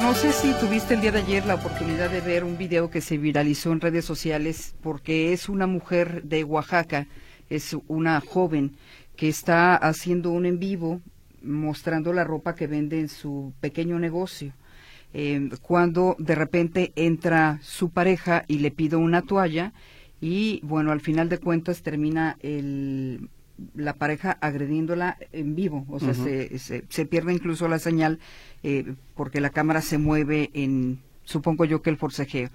No sé si tuviste el día de ayer la oportunidad de ver un video que se viralizó en redes sociales porque es una mujer de Oaxaca, es una joven que está haciendo un en vivo mostrando la ropa que vende en su pequeño negocio. Eh, cuando de repente entra su pareja y le pide una toalla y bueno, al final de cuentas termina el, la pareja agrediéndola en vivo, o sea, se, se, pierde incluso la señal eh, porque la cámara se mueve en, supongo yo que el forcejeo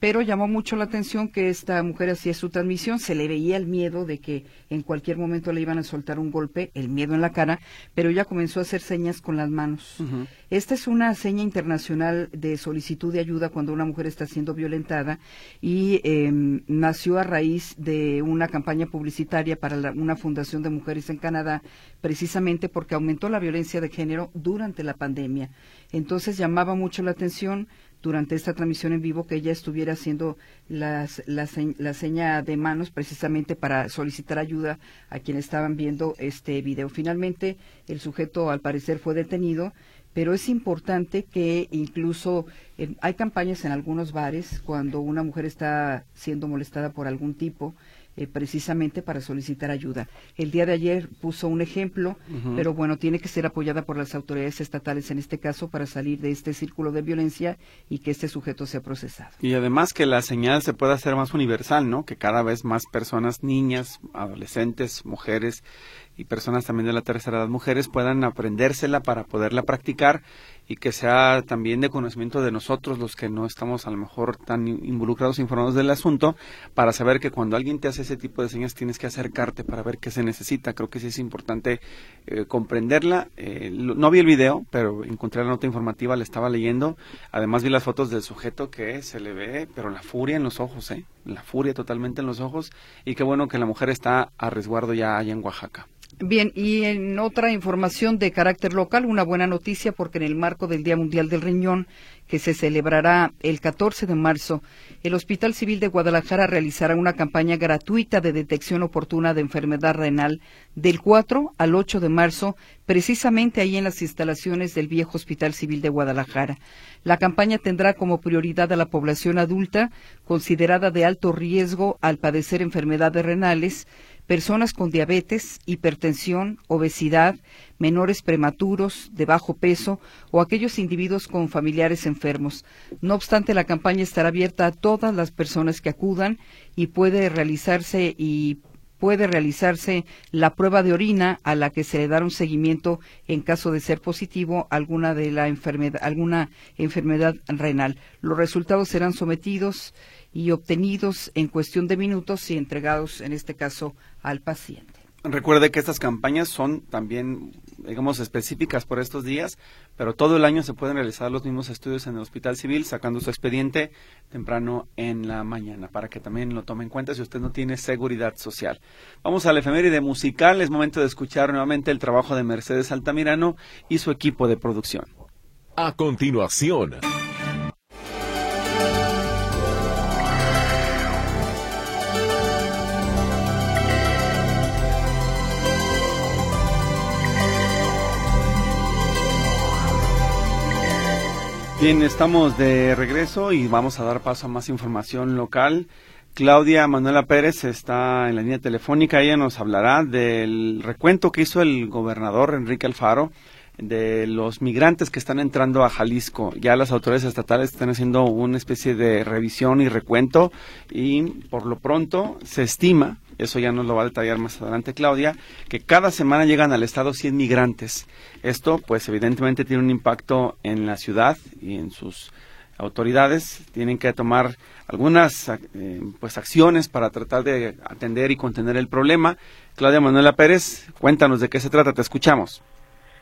pero llamó mucho la atención que esta mujer hacía su transmisión, se le veía el miedo de que en cualquier momento le iban a soltar un golpe, el miedo en la cara, pero ella comenzó a hacer señas con las manos. Esta es una seña internacional de solicitud de ayuda cuando una mujer está siendo violentada y em, nació a raíz de una campaña publicitaria para una fundación de mujeres en Canadá, precisamente porque aumentó la violencia de género durante la pandemia. Entonces llamaba mucho la atención durante esta transmisión en vivo que ella estuviera haciendo las, la, seña de manos precisamente para solicitar ayuda a quienes estaban viendo este video. Finalmente, el sujeto al parecer fue detenido, pero es importante que incluso eh, hay campañas en algunos bares cuando una mujer está siendo molestada por algún tipo eh, precisamente para solicitar ayuda. El día de ayer puso un ejemplo, pero bueno, tiene que ser apoyada por las autoridades estatales en este caso para salir de este círculo de violencia y que este sujeto sea procesado. Y además que la señal se pueda hacer más universal, ¿no? Que cada vez más personas, niñas, adolescentes, mujeres y personas también de la tercera edad, mujeres, puedan aprendérsela para poderla practicar y que sea también de conocimiento de nosotros, los que no estamos a lo mejor tan involucrados, informados del asunto, para saber que cuando alguien te hace ese tipo de señas tienes que acercarte para ver qué se necesita. Creo que sí es importante eh, comprenderla. Eh, no vi el video, pero encontré la nota informativa, la estaba leyendo. Además vi las fotos del sujeto que se le ve, pero la furia en los ojos, ¿eh? La furia totalmente en los ojos. Y qué bueno que la mujer está a resguardo ya allá en Oaxaca. Bien, y en otra información de carácter local, una buena noticia porque en el marco del Día Mundial del Riñón, que se celebrará el 14 de marzo, el Hospital Civil de Guadalajara realizará una campaña gratuita de detección oportuna de enfermedad renal del 4 al 8 de marzo, precisamente ahí en las instalaciones del viejo Hospital Civil de Guadalajara. La campaña tendrá como prioridad a la población adulta, considerada de alto riesgo al padecer enfermedades renales, personas con diabetes, hipertensión, obesidad, menores prematuros, de bajo peso o aquellos individuos con familiares enfermos. No obstante, la campaña estará abierta a todas las personas que acudan y puede realizarse y puede realizarse la prueba de orina a la que se le dará un seguimiento en caso de ser positivo alguna de la enfermedad alguna enfermedad renal. Los resultados serán sometidos y obtenidos en cuestión de minutos y entregados, en este caso, al paciente. Recuerde que estas campañas son también, digamos, específicas por estos días, pero todo el año se pueden realizar los mismos estudios en el Hospital Civil, sacando su expediente temprano en la mañana, para que también lo tome en cuenta si usted no tiene seguridad social. Vamos al efeméride musical, es momento de escuchar nuevamente el trabajo de Mercedes Altamirano y su equipo de producción. A continuación. Bien, estamos de regreso y vamos a dar paso a más información local. Claudia Manuela Pérez está en la línea telefónica. Ella nos hablará del recuento que hizo el gobernador Enrique Alfaro de los migrantes que están entrando a Jalisco. Ya las autoridades estatales están haciendo una especie de revisión y recuento y por lo pronto se estima eso ya nos lo va a detallar más adelante Claudia, que cada semana llegan al estado 100 migrantes. Esto, pues evidentemente tiene un impacto en la ciudad y en sus autoridades. Tienen que tomar algunas eh, pues acciones para tratar de atender y contener el problema. Claudia Manuela Pérez, cuéntanos de qué se trata, te escuchamos.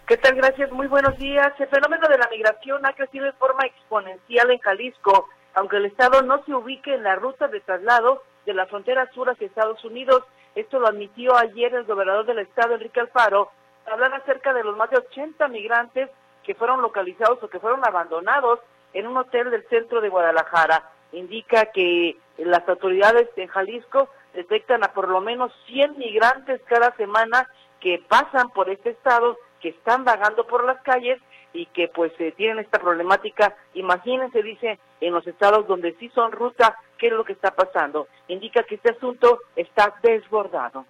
¿Qué tal? Gracias, muy buenos días. El fenómeno de la migración ha crecido de forma exponencial en Jalisco, aunque el Estado no se ubique en la ruta de traslado de la frontera sur hacia Estados Unidos. Esto lo admitió ayer el gobernador del estado, Enrique Alfaro, hablar acerca de los más de 80 migrantes que fueron localizados o que fueron abandonados en un hotel del centro de Guadalajara. Indica que las autoridades en Jalisco detectan a por lo menos 100 migrantes cada semana que pasan por este estado, que están vagando por las calles y que pues eh, tienen esta problemática. Imagínense, dice, en los estados donde sí son ruta, ¿qué es lo que está pasando? Indica que este asunto está desbordado.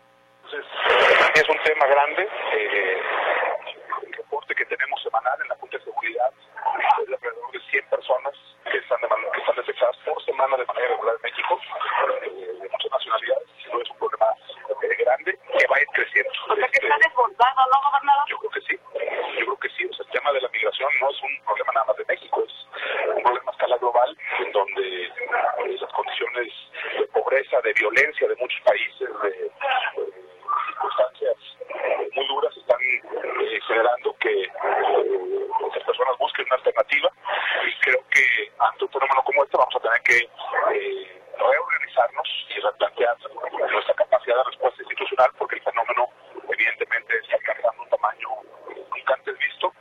es un tema grande. Eh, el reporte que tenemos semanal en la Junta de Seguridad es de alrededor de 100 personas que están, de que están detectadas por semana de manera regular en México, eh, de muchas nacionalidades. No es un problema eh, grande que va a ir creciendo. O sea que está desbordado, ¿no, gobernador? Yo creo que sí. Yo creo que sí. O sea, el tema de la migración no es un problema nada más de México, es un problema a escala global en donde eh, las condiciones de pobreza, de violencia de muchos países, de, de circunstancias muy duras están eh, generando que eh, las personas busquen una alternativa y creo que ante un fenómeno como este vamos a tener que eh, reorganizarnos y replantear nuestra capacidad de respuesta institucional porque el fenómeno evidentemente está alcanzando un tamaño nunca antes visto.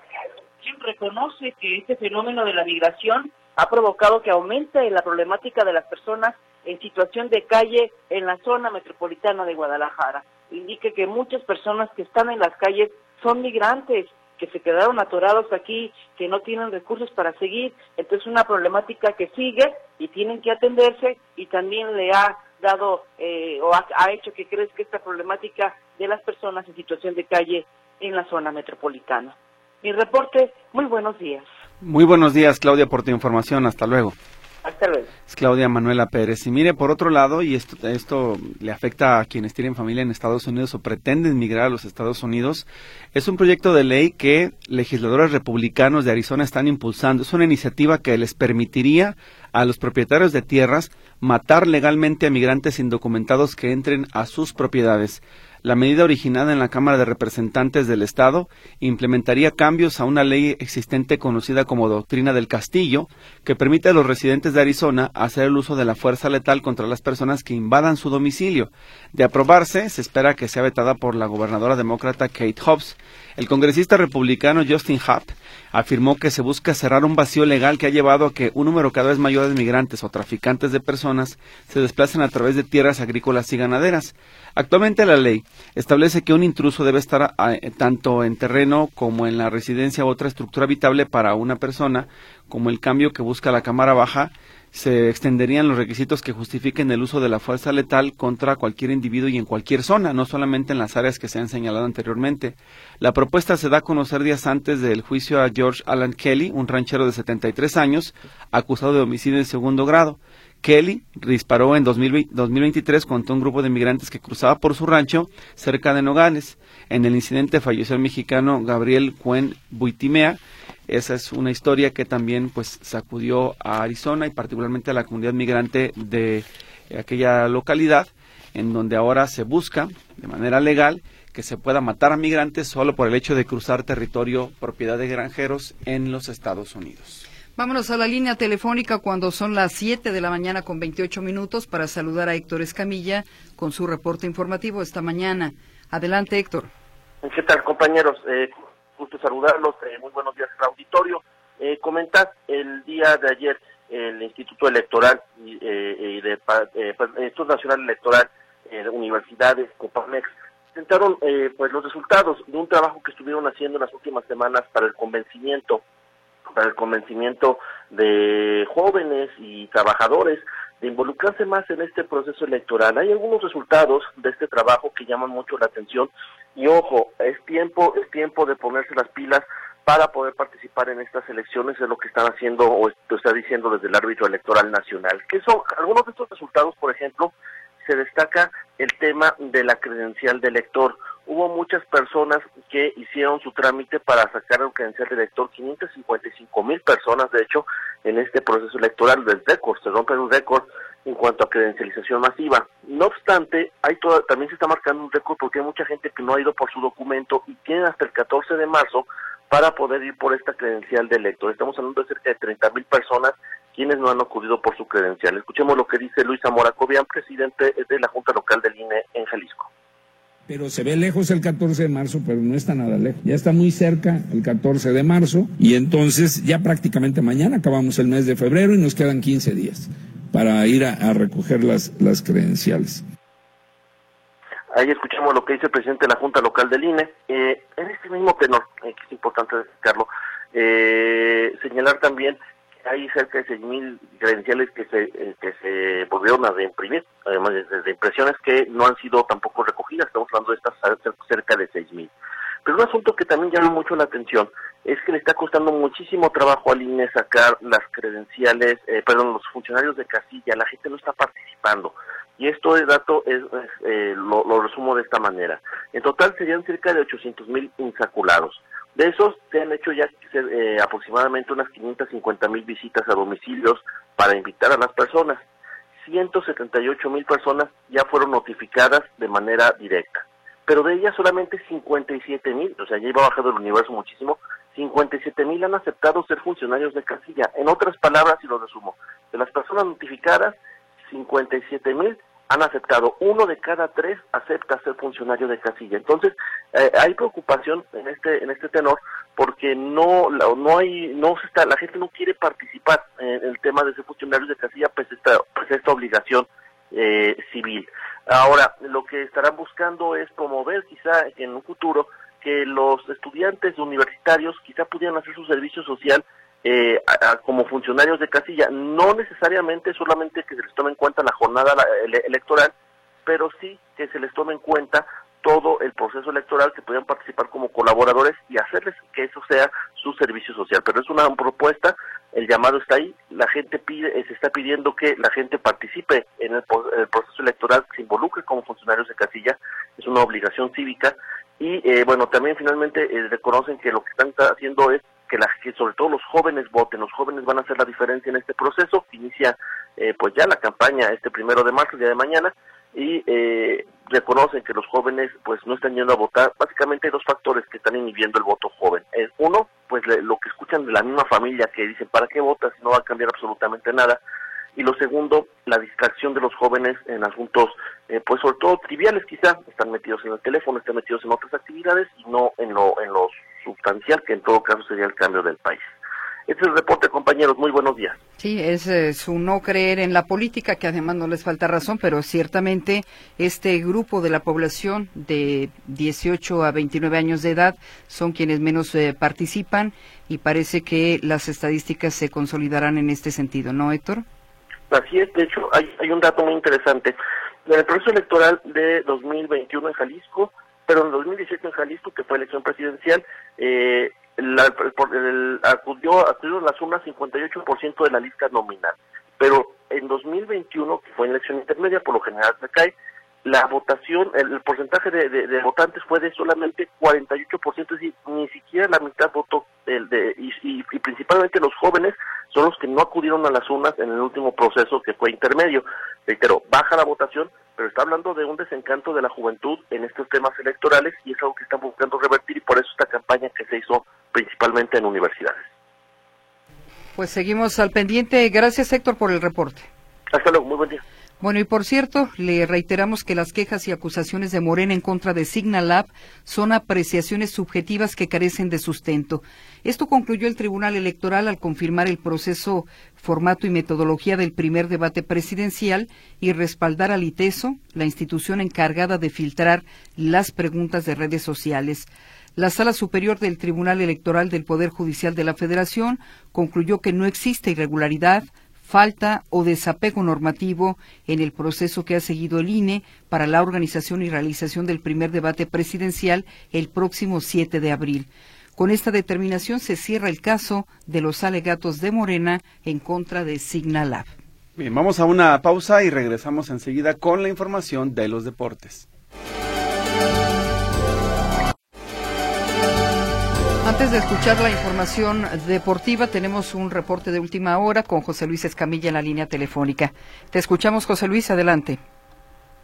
¿Quién reconoce que este fenómeno de la migración ha provocado que aumente la problemática de las personas en situación de calle en la zona metropolitana de Guadalajara? indique que muchas personas que están en las calles son migrantes, que se quedaron atorados aquí, que no tienen recursos para seguir. Entonces, una problemática que sigue y tienen que atenderse y también le ha dado eh, o ha, ha, hecho que crezca esta problemática de las personas en situación de calle en la zona metropolitana. Mi reporte, muy buenos días. Muy buenos días, Claudia, por tu información. Hasta luego. Hasta luego. Es Claudia Manuela Pérez. Y mire, por otro lado, y esto, esto le afecta a quienes tienen familia en Estados Unidos o pretenden migrar a los Estados Unidos, es un proyecto de ley que legisladores republicanos de Arizona están impulsando. Es una iniciativa que les permitiría a los propietarios de tierras matar legalmente a migrantes indocumentados que entren a sus propiedades. La medida originada en la Cámara de Representantes del Estado implementaría cambios a una ley existente conocida como Doctrina del Castillo, que permite a los residentes de Arizona hacer el uso de la fuerza letal contra las personas que invadan su domicilio. De aprobarse, se espera que sea vetada por la gobernadora demócrata Kate Hobbs. El congresista republicano Justin Huff afirmó que se busca cerrar un vacío legal que ha llevado a que un número cada vez mayor de migrantes o traficantes de personas se desplacen a través de tierras agrícolas y ganaderas. Actualmente la ley establece que un intruso debe estar eh, tanto en terreno como en la residencia u otra estructura habitable para una persona, como el cambio que busca la Cámara Baja se extenderían los requisitos que justifiquen el uso de la fuerza letal contra cualquier individuo y en cualquier zona, no solamente en las áreas que se han señalado anteriormente. La propuesta se da a conocer días antes del juicio a George Alan Kelly, un ranchero de 73 años, acusado de homicidio en segundo grado. Kelly disparó en 2023 contra un grupo de migrantes que cruzaba por su rancho cerca de Nogales. En el incidente falleció el mexicano Gabriel Cuen Buitimea, esa es una historia que también pues sacudió a Arizona y particularmente a la comunidad migrante de aquella localidad, en donde ahora se busca de manera legal que se pueda matar a migrantes solo por el hecho de cruzar territorio propiedad de granjeros en los Estados Unidos. Vámonos a la línea telefónica cuando son las 7 de la mañana con 28 minutos para saludar a Héctor Escamilla con su reporte informativo esta mañana. Adelante, Héctor. ¿Qué tal, compañeros? Eh, gusto saludarlos. Eh, muy buenos días auditorio. Eh, el día de ayer el Instituto Electoral y, eh, de, eh, pues, el Instituto Nacional Electoral, eh, universidades, Copamex, presentaron eh, pues los resultados de un trabajo que estuvieron haciendo en las últimas semanas para el convencimiento para el convencimiento de jóvenes y trabajadores de involucrarse más en este proceso electoral. Hay algunos resultados de este trabajo que llaman mucho la atención y ojo, es tiempo, es tiempo de ponerse las pilas para poder participar en estas elecciones, es lo que están haciendo o está diciendo desde el árbitro electoral nacional. Que son algunos de estos resultados, por ejemplo, se destaca el tema de la credencial de elector. Hubo muchas personas que hicieron su trámite para sacar el credencial de elector, 555 mil personas, de hecho, en este proceso electoral del récord, se rompe un récord en cuanto a credencialización masiva. No obstante, hay toda, también se está marcando un récord porque hay mucha gente que no ha ido por su documento y tienen hasta el 14 de marzo para poder ir por esta credencial de elector. Estamos hablando de cerca de 30 mil personas quienes no han acudido por su credencial. Escuchemos lo que dice Luis Zamora presidente de la Junta Local del INE en Jalisco. Pero se ve lejos el 14 de marzo, pero no está nada lejos. Ya está muy cerca el 14 de marzo y entonces ya prácticamente mañana acabamos el mes de febrero y nos quedan 15 días para ir a, recoger las, las credenciales. Ahí escuchamos lo que dice el presidente de la Junta Local del INE. Eh, en este mismo tenor, eh, que es importante destacarlo, Eh, señalar también hay cerca de 6.000 credenciales que se, eh, que se volvieron a reimprimir, además de, impresiones que no han sido tampoco recogidas, estamos hablando de estas cerca de 6.000. Pero un asunto que también llama mucho la atención es que le está costando muchísimo trabajo al INE sacar las credenciales, eh, perdón, los funcionarios de casilla, la gente no está participando. Y esto de dato es, eh, lo, lo, resumo de esta manera. En total serían cerca de 800 mil insaculados. De esos se han hecho ya eh, aproximadamente unas 550 mil visitas a domicilios para invitar a las personas. 178 mil personas ya fueron notificadas de manera directa pero de ellas solamente 57 mil, o sea, ya iba bajando el universo muchísimo, 57 mil han aceptado ser funcionarios de casilla. En otras palabras, y lo resumo, de las personas notificadas, 57 mil han aceptado. Uno de cada tres acepta ser funcionario de casilla. Entonces, eh, hay preocupación en este en este tenor porque no no hay no se está la gente no quiere participar en el tema de ser funcionarios de casilla pues esta pues esta obligación eh, civil. Ahora, lo que estarán buscando es promover quizá en un futuro que los estudiantes universitarios quizá pudieran hacer su servicio social eh, como funcionarios de casilla, no necesariamente solamente que se les tome en cuenta la jornada electoral, pero sí que se les tome en cuenta todo el proceso electoral, que puedan participar como colaboradores y hacerles que eso sea su servicio social. Pero es una propuesta, el llamado está ahí, la gente pide, se está pidiendo que la gente participe en el, proceso electoral, se involucre como funcionarios de casilla, es una obligación cívica y eh, bueno, también finalmente eh, reconocen que lo que están haciendo es que, la, que sobre todo los jóvenes voten, los jóvenes van a hacer la diferencia en este proceso, inicia eh, pues ya la campaña este primero de marzo, el día de mañana, y eh, reconocen que los jóvenes pues no están yendo a votar. Básicamente hay dos factores que están inhibiendo el voto joven. Eh, uno, pues lo que escuchan de la misma familia que dicen, ¿para qué votas no va a cambiar absolutamente nada? Y lo segundo, la distracción de los jóvenes en asuntos, eh, pues sobre todo triviales quizá, están metidos en el teléfono, están metidos en otras actividades y no en lo, en lo sustancial, que en todo caso sería el cambio del país. Este es el reporte, compañeros. Muy buenos días. Sí, es eh, su no creer en la política, que además no les falta razón, pero ciertamente este grupo de la población de 18 a 29 años de edad son quienes menos eh, participan y parece que las estadísticas se consolidarán en este sentido, ¿no, Héctor? Así es, de hecho, hay, hay un dato muy interesante. En el proceso electoral de 2021 en Jalisco, pero en 2018 en Jalisco, que fue elección presidencial, eh, la, el, acudió, acudió las urnas 58% de la lista nominal. Pero en 2021, que fue en elección intermedia, por lo general se cae, la votación, el, porcentaje de, votantes fue de solamente 48%, es decir, ni siquiera la mitad votó, el de, y, y, principalmente los jóvenes son los que no acudieron a las urnas en el último proceso que fue intermedio. Reitero, baja la votación, pero está hablando de un desencanto de la juventud en estos temas electorales y es algo que están buscando revertir y por eso esta campaña que se hizo principalmente en universidades. Pues seguimos al pendiente. Gracias Héctor por el reporte. Hasta luego, muy buen día. Bueno, y por cierto, le reiteramos que las quejas y acusaciones de Morena en contra de Signalab son apreciaciones subjetivas que carecen de sustento. Esto concluyó el Tribunal Electoral al confirmar el proceso, formato y metodología del primer debate presidencial y respaldar al ITESO, la institución encargada de filtrar las preguntas de redes sociales. La Sala Superior del Tribunal Electoral del Poder Judicial de la Federación concluyó que no existe irregularidad, falta o desapego normativo en el proceso que ha seguido el INE para la organización y realización del primer debate presidencial el próximo 7 de abril. Con esta determinación se cierra el caso de los alegatos de Morena en contra de Signalab. Bien, vamos a una pausa y regresamos enseguida con la información de los deportes. Antes de escuchar la información deportiva, tenemos un reporte de última hora con José Luis Escamilla en la línea telefónica. Te escuchamos, José Luis, adelante.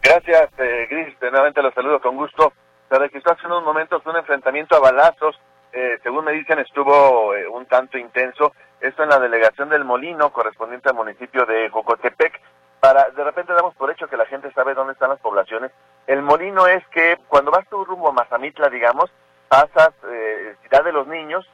Gracias, eh, Gris. Nuevamente los saludo con gusto. Se registró hace unos momentos un enfrentamiento a balazos. Eh, según me dicen, estuvo eh, un tanto intenso. Esto en la delegación del Molino, correspondiente al municipio de Jocotepec. Para, de repente damos por hecho que la gente sabe dónde están las poblaciones. El Molino es que cuando vas tú rumbo a Mazamitla, digamos, pasas eh, Ciudad de los Niños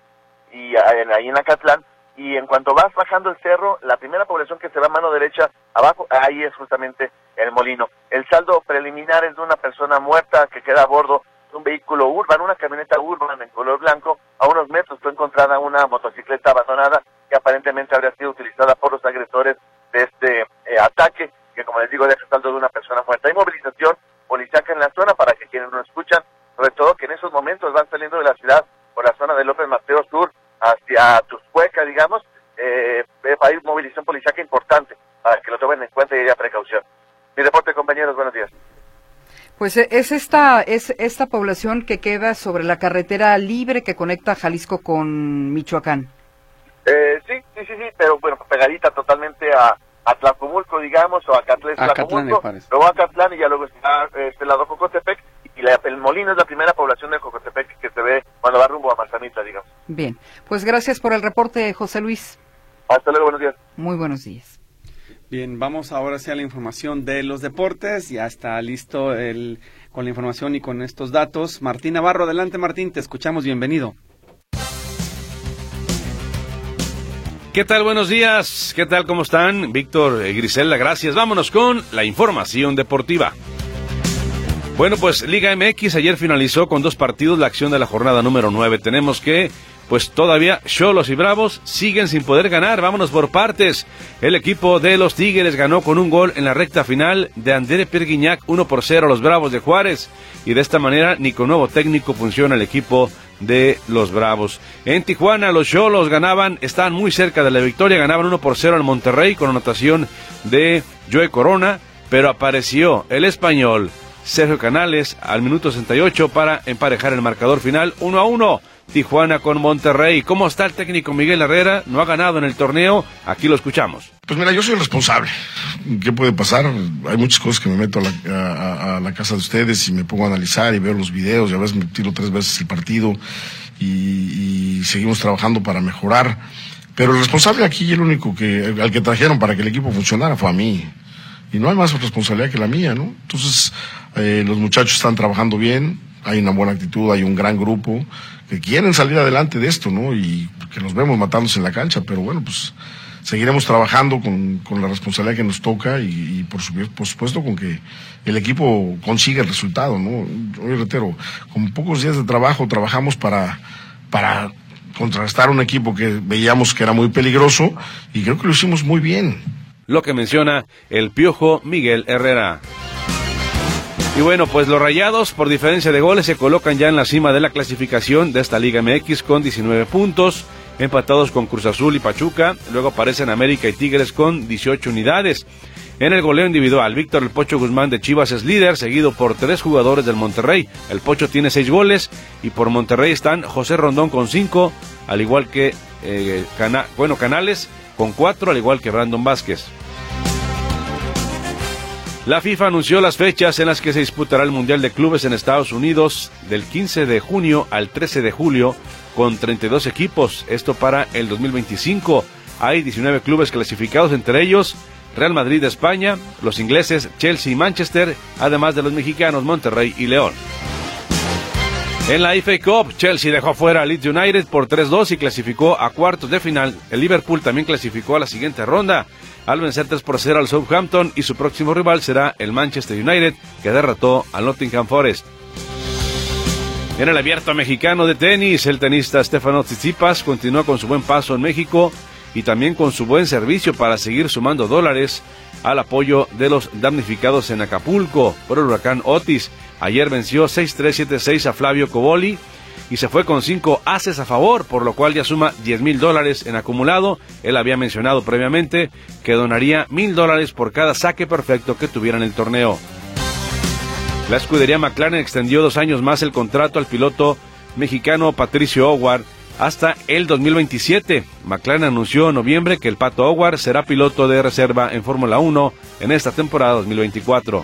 y ahí en Acatlán y en cuanto vas bajando el cerro, la primera población que se va a mano derecha abajo, ahí es justamente el molino. El saldo preliminar es de una persona muerta que queda a bordo un vehículo urbano, una camioneta urbana en color blanco. A unos metros fue encontrada una motocicleta abandonada que aparentemente habría sido utilizada por los agresores de este eh, ataque, que como les digo, deja saldo de una persona muerta. Hay movilización policíaca en la zona para que quienes nos escuchan, sobre todo que en esos momentos van saliendo de la ciudad por la zona de López Mateo Sur hacia Tuscueca, digamos, eh, hay movilización policíaca importante para que lo tomen en cuenta y haya precaución. Mi reporte, compañeros, buenos días. Pues eh, es esta, es esta población que queda sobre la carretera libre que conecta Jalisco con Michoacán. Eh, sí, sí, sí, sí, pero bueno, pegadita totalmente a, a Tlacomulco, digamos, o a Catlán, Tlacomulco, luego a Catlán y ya luego está este lado Cocotepec, y el Molino es la primera población de Cocotepec que se ve cuando va rumbo a Marzanita, digamos. Bien, pues gracias por el reporte, José Luis. Hasta luego, buenos días. Muy buenos días. Bien, vamos ahora hacia la información de los deportes. Ya está listo el, con la información y con estos datos. Martín Navarro, adelante Martín, te escuchamos, bienvenido. ¿Qué tal? Buenos días. ¿Qué tal? ¿Cómo están? Víctor y Grisela, gracias. Vámonos con la información deportiva. Bueno, pues Liga MX ayer finalizó con dos partidos la acción de la jornada número 9. Tenemos que pues todavía Cholos y Bravos siguen sin poder ganar. Vámonos por partes. El equipo de los Tigres ganó con un gol en la recta final de André Perguiñac 1 por 0 a los Bravos de Juárez. Y de esta manera ni con nuevo técnico funciona el equipo de los Bravos. En Tijuana los Cholos ganaban, estaban muy cerca de la victoria, ganaban 1 por 0 al Monterrey con anotación de Joe Corona, pero apareció el español Sergio Canales al minuto 68 para emparejar el marcador final 1 a 1. Tijuana con Monterrey. ¿Cómo está el técnico Miguel Herrera? No ha ganado en el torneo. Aquí lo escuchamos. Pues mira, yo soy el responsable. ¿Qué puede pasar? Hay muchas cosas que me meto a la, casa de ustedes y me pongo a analizar y veo los videos y a veces me tiro tres veces el partido y, seguimos trabajando para mejorar. Pero el responsable aquí, el único que, al que trajeron para que el equipo funcionara fue a mí. Y no hay más responsabilidad que la mía, ¿no? Entonces, eh, los muchachos están trabajando bien, hay una buena actitud, hay un gran grupo que quieren salir adelante de esto, ¿no? Y que nos vemos matándose en la cancha, pero bueno, pues seguiremos trabajando con, con la responsabilidad que nos toca y, por, supuesto con que el equipo consiga el resultado, ¿no? Yo reitero, con pocos días de trabajo trabajamos para, para contrarrestar un equipo que veíamos que era muy peligroso y creo que lo hicimos muy bien. Lo que menciona el piojo Miguel Herrera. Y bueno, pues los Rayados, por diferencia de goles, se colocan ya en la cima de la clasificación de esta Liga MX con 19 puntos, empatados con Cruz Azul y Pachuca. Luego aparecen América y Tigres con 18 unidades. En el goleo individual, Víctor El Pocho Guzmán de Chivas es líder, seguido por tres jugadores del Monterrey. El Pocho tiene seis goles y por Monterrey están José Rondón con cinco, al igual que eh, bueno, Canales con cuatro, al igual que Brandon Vázquez. La FIFA anunció las fechas en las que se disputará el Mundial de Clubes en Estados Unidos del 15 de junio al 13 de julio con 32 equipos, esto para el 2025. Hay 19 clubes clasificados, entre ellos Real Madrid de España, los ingleses Chelsea y Manchester, además de los mexicanos Monterrey y León. En la FA Cup, Chelsea dejó fuera a Leeds United por 3-2 y clasificó a cuartos de final. El Liverpool también clasificó a la siguiente ronda al vencer 3 por 0 al Southampton y su próximo rival será el Manchester United que derrotó al Nottingham Forest. En el abierto mexicano de tenis, el tenista Stefano Tsitsipas continúa con su buen paso en México y también con su buen servicio para seguir sumando dólares al apoyo de los damnificados en Acapulco por el huracán Otis. Ayer venció 6-3-7-6 a Flavio Coboli y se fue con cinco haces a favor, por lo cual ya suma 10 mil dólares en acumulado. Él había mencionado previamente que donaría mil dólares por cada saque perfecto que tuviera en el torneo. La escudería McLaren extendió dos años más el contrato al piloto mexicano Patricio Howard hasta el 2027. McLaren anunció en noviembre que el Pato Howard será piloto de reserva en Fórmula 1 en esta temporada 2024.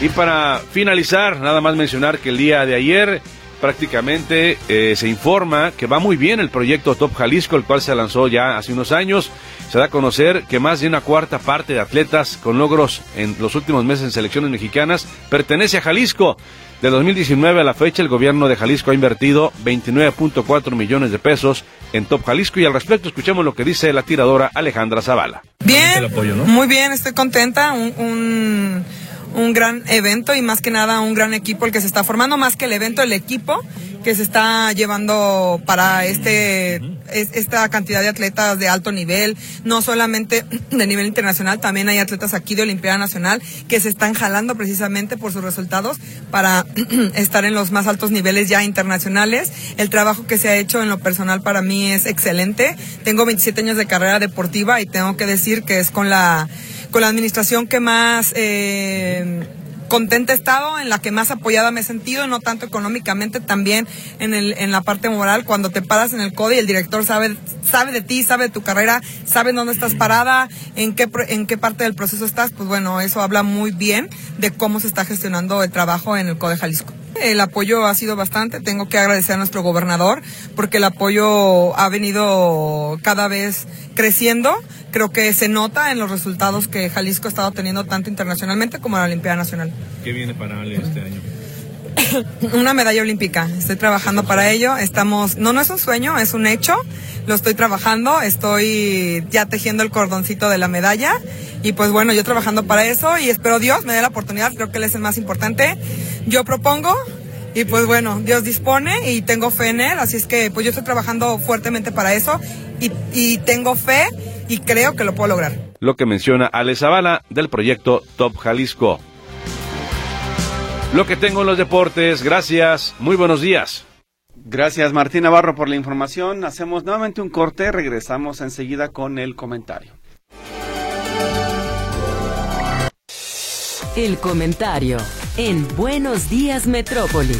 Y para finalizar, nada más mencionar que el día de ayer prácticamente eh, se informa que va muy bien el proyecto Top Jalisco, el cual se lanzó ya hace unos años. Se da a conocer que más de una cuarta parte de atletas con logros en los últimos meses en selecciones mexicanas pertenece a Jalisco. De 2019 a la fecha, el gobierno de Jalisco ha invertido 29.4 millones de pesos en Top Jalisco y al respecto escuchemos lo que dice la tiradora Alejandra Zavala. Bien, muy bien, estoy contenta. un un gran evento y más que nada un gran equipo el que se está formando, más que el evento, el equipo que se está llevando para este esta cantidad de atletas de alto nivel, no solamente de nivel internacional, también hay atletas aquí de Olimpiada Nacional que se están jalando precisamente por sus resultados para estar en los más altos niveles ya internacionales. El trabajo que se ha hecho en lo personal para mí es excelente. Tengo 27 años de carrera deportiva y tengo que decir que es con la con la administración que más eh, contenta he estado, en la que más apoyada me he sentido, no tanto económicamente, también en, el, en la parte moral, cuando te paras en el CODE y el director sabe, sabe de ti, sabe de tu carrera, sabe dónde estás parada, en qué, en qué parte del proceso estás, pues bueno, eso habla muy bien de cómo se está gestionando el trabajo en el CODE Jalisco. El apoyo ha sido bastante, tengo que agradecer a nuestro gobernador porque el apoyo ha venido cada vez creciendo creo que se nota en los resultados que Jalisco ha estado teniendo tanto internacionalmente como en la Olimpiada Nacional. ¿Qué viene para Ale este año? Una medalla olímpica. Estoy trabajando para ello. Estamos, no, no es un sueño, es un hecho. Lo estoy trabajando. Estoy ya tejiendo el cordoncito de la medalla. Y pues bueno, yo trabajando para eso y espero Dios me dé la oportunidad. Creo que él es el más importante. Yo propongo, y pues bueno, Dios dispone y tengo fe en Él, así es que pues yo estoy trabajando fuertemente para eso y, y tengo fe y creo que lo puedo lograr. Lo que menciona Ale Zavala del proyecto Top Jalisco. Lo que tengo en los deportes, gracias, muy buenos días. Gracias Martín Navarro por la información. Hacemos nuevamente un corte, regresamos enseguida con el comentario. El comentario en Buenos Días Metrópoli.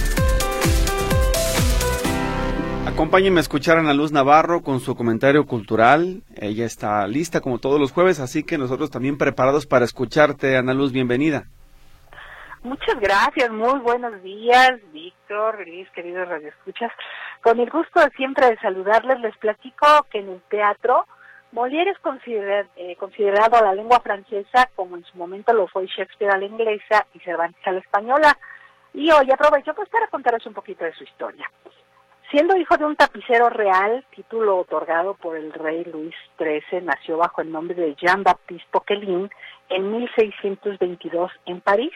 Acompáñenme a escuchar a Ana Luz Navarro con su comentario cultural. Ella está lista como todos los jueves, así que nosotros también preparados para escucharte. Ana Luz, bienvenida. Muchas gracias, muy buenos días, Víctor, Luis, queridos radioescuchas. Con el gusto de siempre de saludarles, les platico que en el teatro Molière es eh, considerado a la lengua francesa como en su momento lo fue Shakespeare a la inglesa y Cervantes a la española. Y hoy aprovecho pues para contaros un poquito de su historia. Siendo hijo de un tapicero real, título otorgado por el rey Luis XIII, nació bajo el nombre de Jean-Baptiste Poquelin en 1622 en París.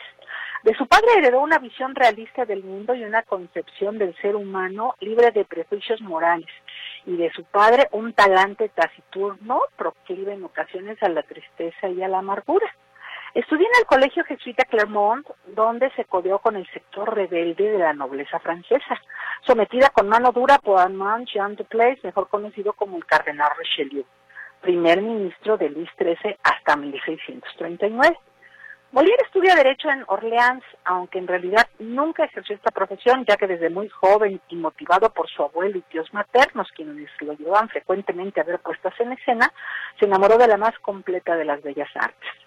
De su padre heredó una visión realista del mundo y una concepción del ser humano libre de prejuicios morales, y de su padre un talante taciturno proclive en ocasiones a la tristeza y a la amargura. Estudió en el Colegio Jesuita Clermont, donde se codeó con el sector rebelde de la nobleza francesa, sometida con mano dura por Armand Jean de Place, mejor conocido como el Cardenal Richelieu, primer ministro de Luis XIII hasta 1639. Molière estudia Derecho en Orleans, aunque en realidad nunca ejerció esta profesión, ya que desde muy joven y motivado por su abuelo y tíos maternos, quienes lo llevaban frecuentemente a ver puestas en escena, se enamoró de la más completa de las bellas artes.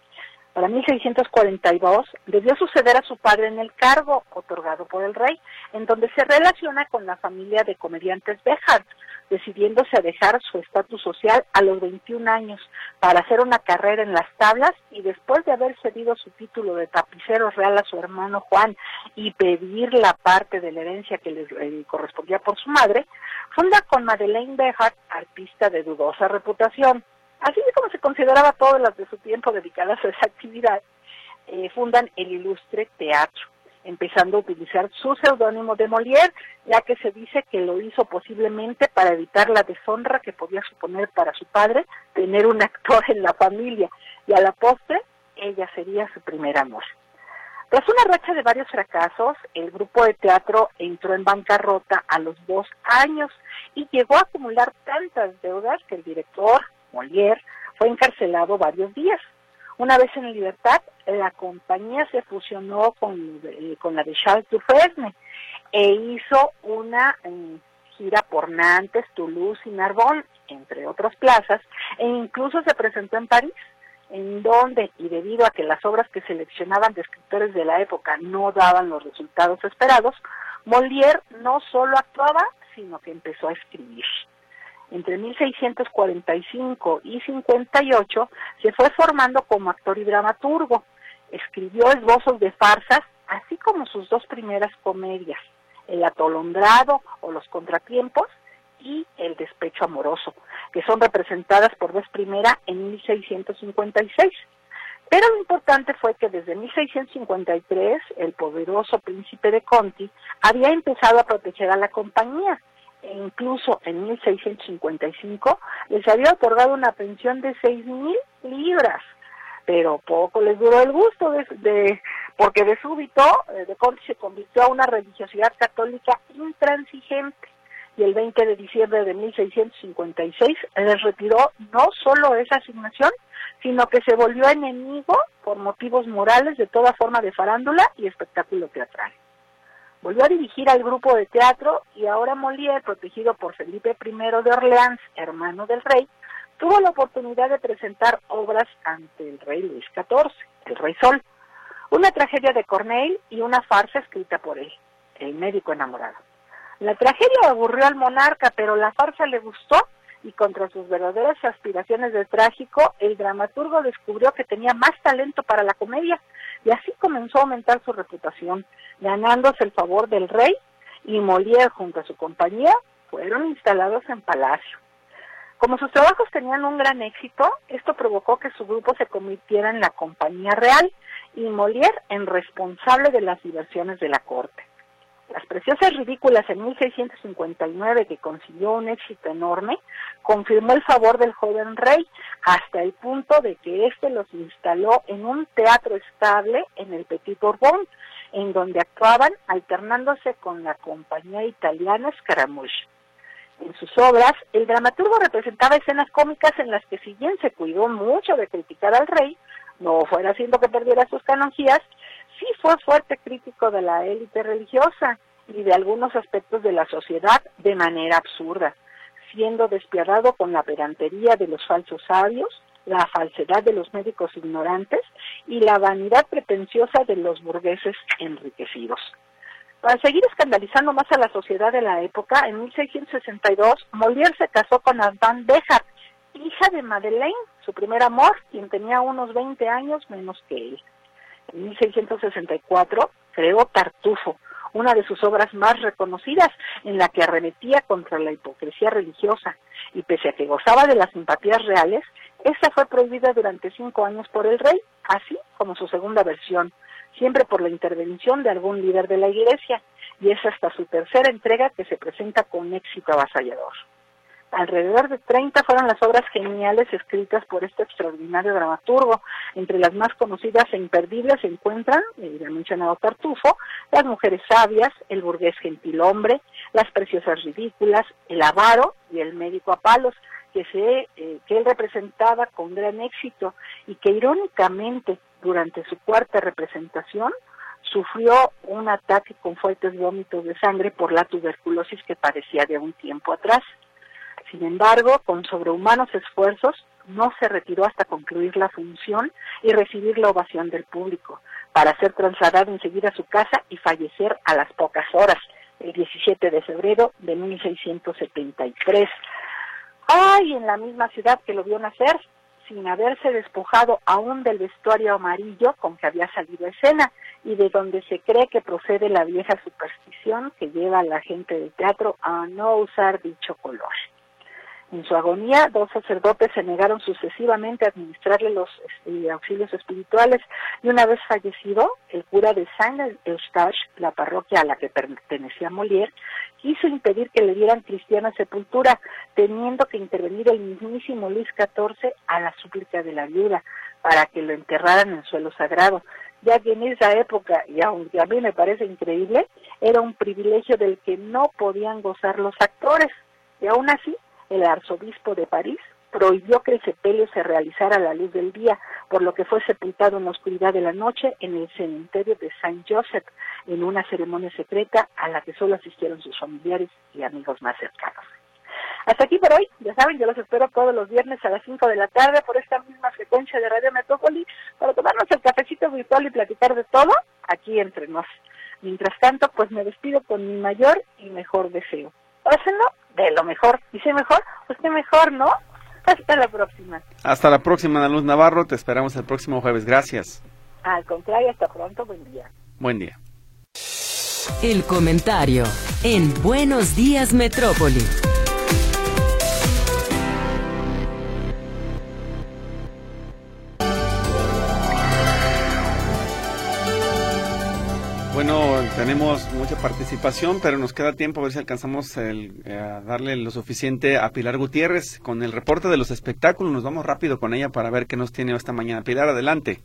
Para 1642 debió suceder a su padre en el cargo otorgado por el rey, en donde se relaciona con la familia de comediantes Béjar, decidiéndose a dejar su estatus social a los 21 años para hacer una carrera en las tablas y después de haber cedido su título de tapicero real a su hermano Juan y pedir la parte de la herencia que le eh, correspondía por su madre, funda con Madeleine Béjar, artista de dudosa reputación. Así como se consideraba todas las de su tiempo dedicadas a esa actividad, eh, fundan el Ilustre Teatro, empezando a utilizar su seudónimo de Molière, ya que se dice que lo hizo posiblemente para evitar la deshonra que podía suponer para su padre tener un actor en la familia, y a la postre ella sería su primer amor. Tras una racha de varios fracasos, el grupo de teatro entró en bancarrota a los dos años y llegó a acumular tantas deudas que el director, Molière, fue encarcelado varios días. Una vez en libertad, la compañía se fusionó con, eh, con la de Charles Dufresne e hizo una eh, gira por Nantes, Toulouse y Narbonne, entre otras plazas, e incluso se presentó en París, en donde, y debido a que las obras que seleccionaban de escritores de la época no daban los resultados esperados, Molière no solo actuaba, sino que empezó a escribir entre 1645 y 58 se fue formando como actor y dramaturgo. Escribió esbozos de farsas, así como sus dos primeras comedias, El atolondrado o Los contratiempos y El despecho amoroso, que son representadas por vez primera en 1656. Pero lo importante fue que desde 1653 el poderoso príncipe de Conti había empezado a proteger a la compañía e incluso en 1655 les había otorgado una pensión de seis mil libras. Pero poco les duró el gusto de, porque de súbito eh, de Conti se convirtió a una religiosidad católica intransigente y el 20 de diciembre de 1656 les retiró no solo esa asignación, sino que se volvió enemigo por motivos morales de toda forma de farándula y espectáculo teatral. Volvió a dirigir al grupo de teatro y ahora Molière, protegido por Felipe I de Orleans, hermano del rey, tuvo la oportunidad de presentar obras ante el rey Luis XIV, el Rey Sol, una tragedia de Corneille y una farsa escrita por él, El médico enamorado. La tragedia aburrió al monarca, pero la farsa le gustó y contra sus verdaderas aspiraciones de trágico, el dramaturgo descubrió que tenía más talento para la comedia y así comenzó a aumentar su reputación, ganándose el favor del rey y Molière junto a su compañía fueron instalados en palacio. Como sus trabajos tenían un gran éxito, esto provocó que su grupo se convirtiera en la compañía real y Molière en responsable de las diversiones de la corte. Las Preciosas Ridículas en 1659, que consiguió un éxito enorme, confirmó el favor del joven rey hasta el punto de que éste los instaló en un teatro estable en el Petit Bourbon, en donde actuaban alternándose con la compañía italiana Scaramouche. En sus obras, el dramaturgo representaba escenas cómicas en las que si bien se cuidó mucho de criticar al rey, no fuera haciendo que perdiera sus canonjías, sí fue fuerte crítico de la élite religiosa y de algunos aspectos de la sociedad de manera absurda, siendo despiadado con la pedantería de los falsos sabios, la falsedad de los médicos ignorantes y la vanidad pretenciosa de los burgueses enriquecidos. Para seguir escandalizando más a la sociedad de la época, en 1662 Molière se casó con Antoine Béjar, hija de Madeleine, su primer amor, quien tenía unos 20 años menos que él 1664, creó Tartufo, una de sus obras más reconocidas, en la que arremetía contra la hipocresía religiosa, y pese a que gozaba de las simpatías reales, esta fue prohibida durante cinco años por el rey, así como su segunda versión, siempre por la intervención de algún líder de la iglesia, y es hasta su tercera entrega que se presenta con éxito avasallador. Alrededor de 30 fueron las obras geniales escritas por este extraordinario dramaturgo. Entre las más conocidas e imperdibles se encuentran, ya he mencionado Tartufo, Las mujeres sabias, El burgués gentilhombre, Las preciosas ridículas, El avaro y El médico a palos, que, se, eh, que él representaba con gran éxito y que irónicamente durante su cuarta representación sufrió un ataque con fuertes vómitos de sangre por la tuberculosis que padecía de un tiempo atrás. Sin embargo, con sobrehumanos esfuerzos, no se retiró hasta concluir la función y recibir la ovación del público, para ser trasladado enseguida a su casa y fallecer a las pocas horas, el 17 de febrero de 1673. Ay, en la misma ciudad que lo vio nacer, sin haberse despojado aún del vestuario amarillo con que había salido a escena y de donde se cree que procede la vieja superstición que lleva a la gente del teatro a no usar dicho color. En su agonía, dos sacerdotes se negaron sucesivamente a administrarle los este, auxilios espirituales y una vez fallecido, el cura de Saint-Eustache, la parroquia a la que pertenecía Molière, quiso impedir que le dieran cristiana sepultura, teniendo que intervenir el mismísimo Luis XIV a la súplica de la viuda para que lo enterraran en suelo sagrado, ya que en esa época, y aunque a mí me parece increíble, era un privilegio del que no podían gozar los actores, y aún así el arzobispo de París prohibió que el sepelio se realizara a la luz del día, por lo que fue sepultado en la oscuridad de la noche en el cementerio de Saint Joseph, en una ceremonia secreta a la que solo asistieron sus familiares y amigos más cercanos. Hasta aquí por hoy, ya saben, yo los espero todos los viernes a las 5 de la tarde por esta misma frecuencia de Radio Metrópoli para tomarnos el cafecito virtual y platicar de todo aquí entre nos. Mientras tanto, pues me despido con mi mayor y mejor deseo. Pásenlo de lo mejor. Dice mejor, pues qué mejor, ¿no? Hasta la próxima. Hasta la próxima, Ana Luz Navarro. Te esperamos el próximo jueves. Gracias. Al contrario, hasta pronto. Buen día. Buen día. El comentario en Buenos Días Metrópoli. Tenemos mucha participación, pero nos queda tiempo a ver si alcanzamos el, eh, a darle lo suficiente a Pilar Gutiérrez con el reporte de los espectáculos. Nos vamos rápido con ella para ver qué nos tiene esta mañana. Pilar, adelante.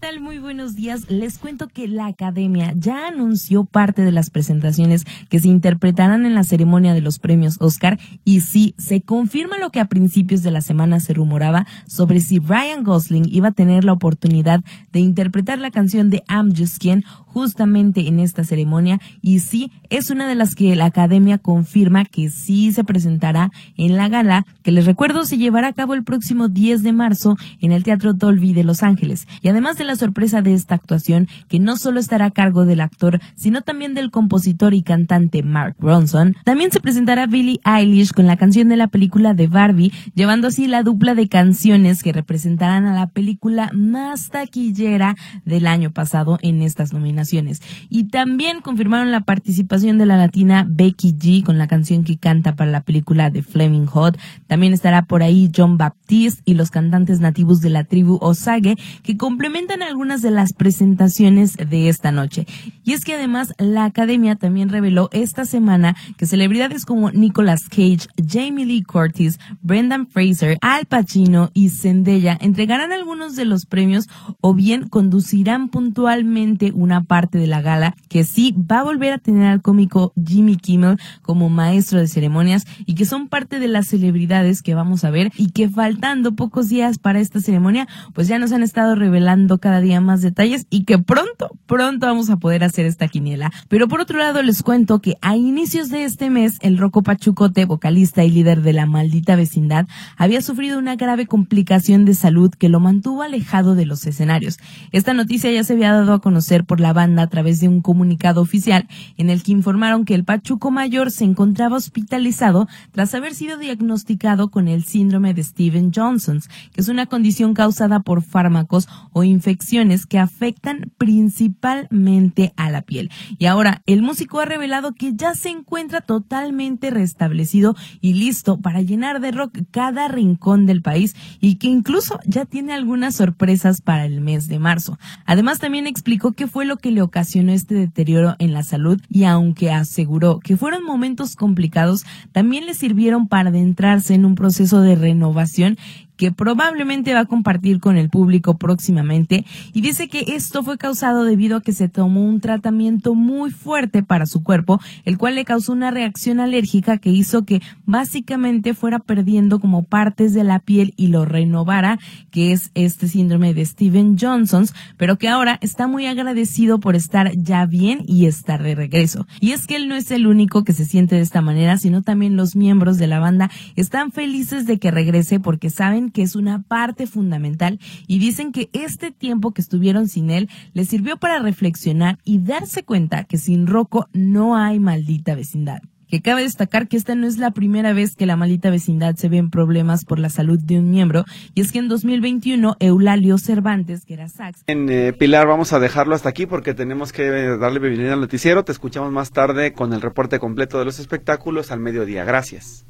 ¿Qué tal? Muy buenos días. Les cuento que la Academia ya anunció parte de las presentaciones que se interpretarán en la ceremonia de los premios Oscar y sí, se confirma lo que a principios de la semana se rumoraba sobre si Ryan Gosling iba a tener la oportunidad de interpretar la canción de I'm Just Ken justamente en esta ceremonia y sí, es una de las que la Academia confirma que sí se presentará en la gala que les recuerdo se llevará a cabo el próximo 10 de marzo en el Teatro Dolby de Los Ángeles. Y además de la sorpresa de esta actuación, que no solo estará a cargo del actor, sino también del compositor y cantante Mark Ronson, también se presentará Billie Eilish con la canción de la película de Barbie, llevando así la dupla de canciones que representarán a la película más taquillera del año pasado en estas nominaciones. Y también confirmaron la participación de la latina Becky G con la canción que canta para la película de Fleming Hot. También estará por ahí John Baptiste y los cantantes nativos de la tribu Osage que complementan algunas de las presentaciones de esta noche. Y es que además la academia también reveló esta semana que celebridades como Nicolas Cage, Jamie Lee Curtis, Brendan Fraser, Al Pacino y Zendaya entregarán algunos de los premios o bien conducirán puntualmente una parte de la gala que sí va a volver a tener al cómico Jimmy Kimmel como maestro de ceremonias y que son parte de las celebridades que vamos a ver y que faltando pocos días para esta ceremonia pues ya nos han estado revelando cada día más detalles y que pronto, pronto vamos a poder hacer esta quiniela. Pero por otro lado les cuento que a inicios de este mes el Rocco Pachucote, vocalista y líder de la maldita vecindad, había sufrido una grave complicación de salud que lo mantuvo alejado de los escenarios. Esta noticia ya se había dado a conocer por la banda a través de un comunicado oficial en el que informaron que el Pachuco Mayor se encontraba hospitalizado tras haber sido diagnosticado con el síndrome de Steven Johnson, que es una condición causada por fármacos o infecciones que afectan principalmente a la piel. Y ahora, el músico ha revelado que ya se encuentra totalmente restablecido y listo para llenar de rock cada rincón del país y que incluso ya tiene algunas sorpresas para el mes de marzo. Además, también explicó qué fue lo que le ocasionó este deterioro en la salud y aunque aseguró que fueron momentos complicados, también le sirvieron para adentrarse en un proceso de renovación que probablemente va a compartir con el público próximamente y dice que esto fue causado debido a que se tomó un tratamiento muy fuerte para su cuerpo, el cual le causó una reacción alérgica que hizo que básicamente fuera perdiendo como partes de la piel y lo renovara, que es este síndrome de Steven Johnson, pero que ahora está muy agradecido por estar ya bien y estar de regreso. Y es que él no es el único que se siente de esta manera, sino también los miembros de la banda están felices de que regrese porque saben que es una parte fundamental y dicen que este tiempo que estuvieron sin él les sirvió para reflexionar y darse cuenta que sin Rocco no hay maldita vecindad que cabe destacar que esta no es la primera vez que la maldita vecindad se ve en problemas por la salud de un miembro, y es que en 2021 Eulalio Cervantes, que era sax. En eh, Pilar vamos a dejarlo hasta aquí porque tenemos que darle bienvenida al noticiero. Te escuchamos más tarde con el reporte completo de los espectáculos al mediodía. Gracias.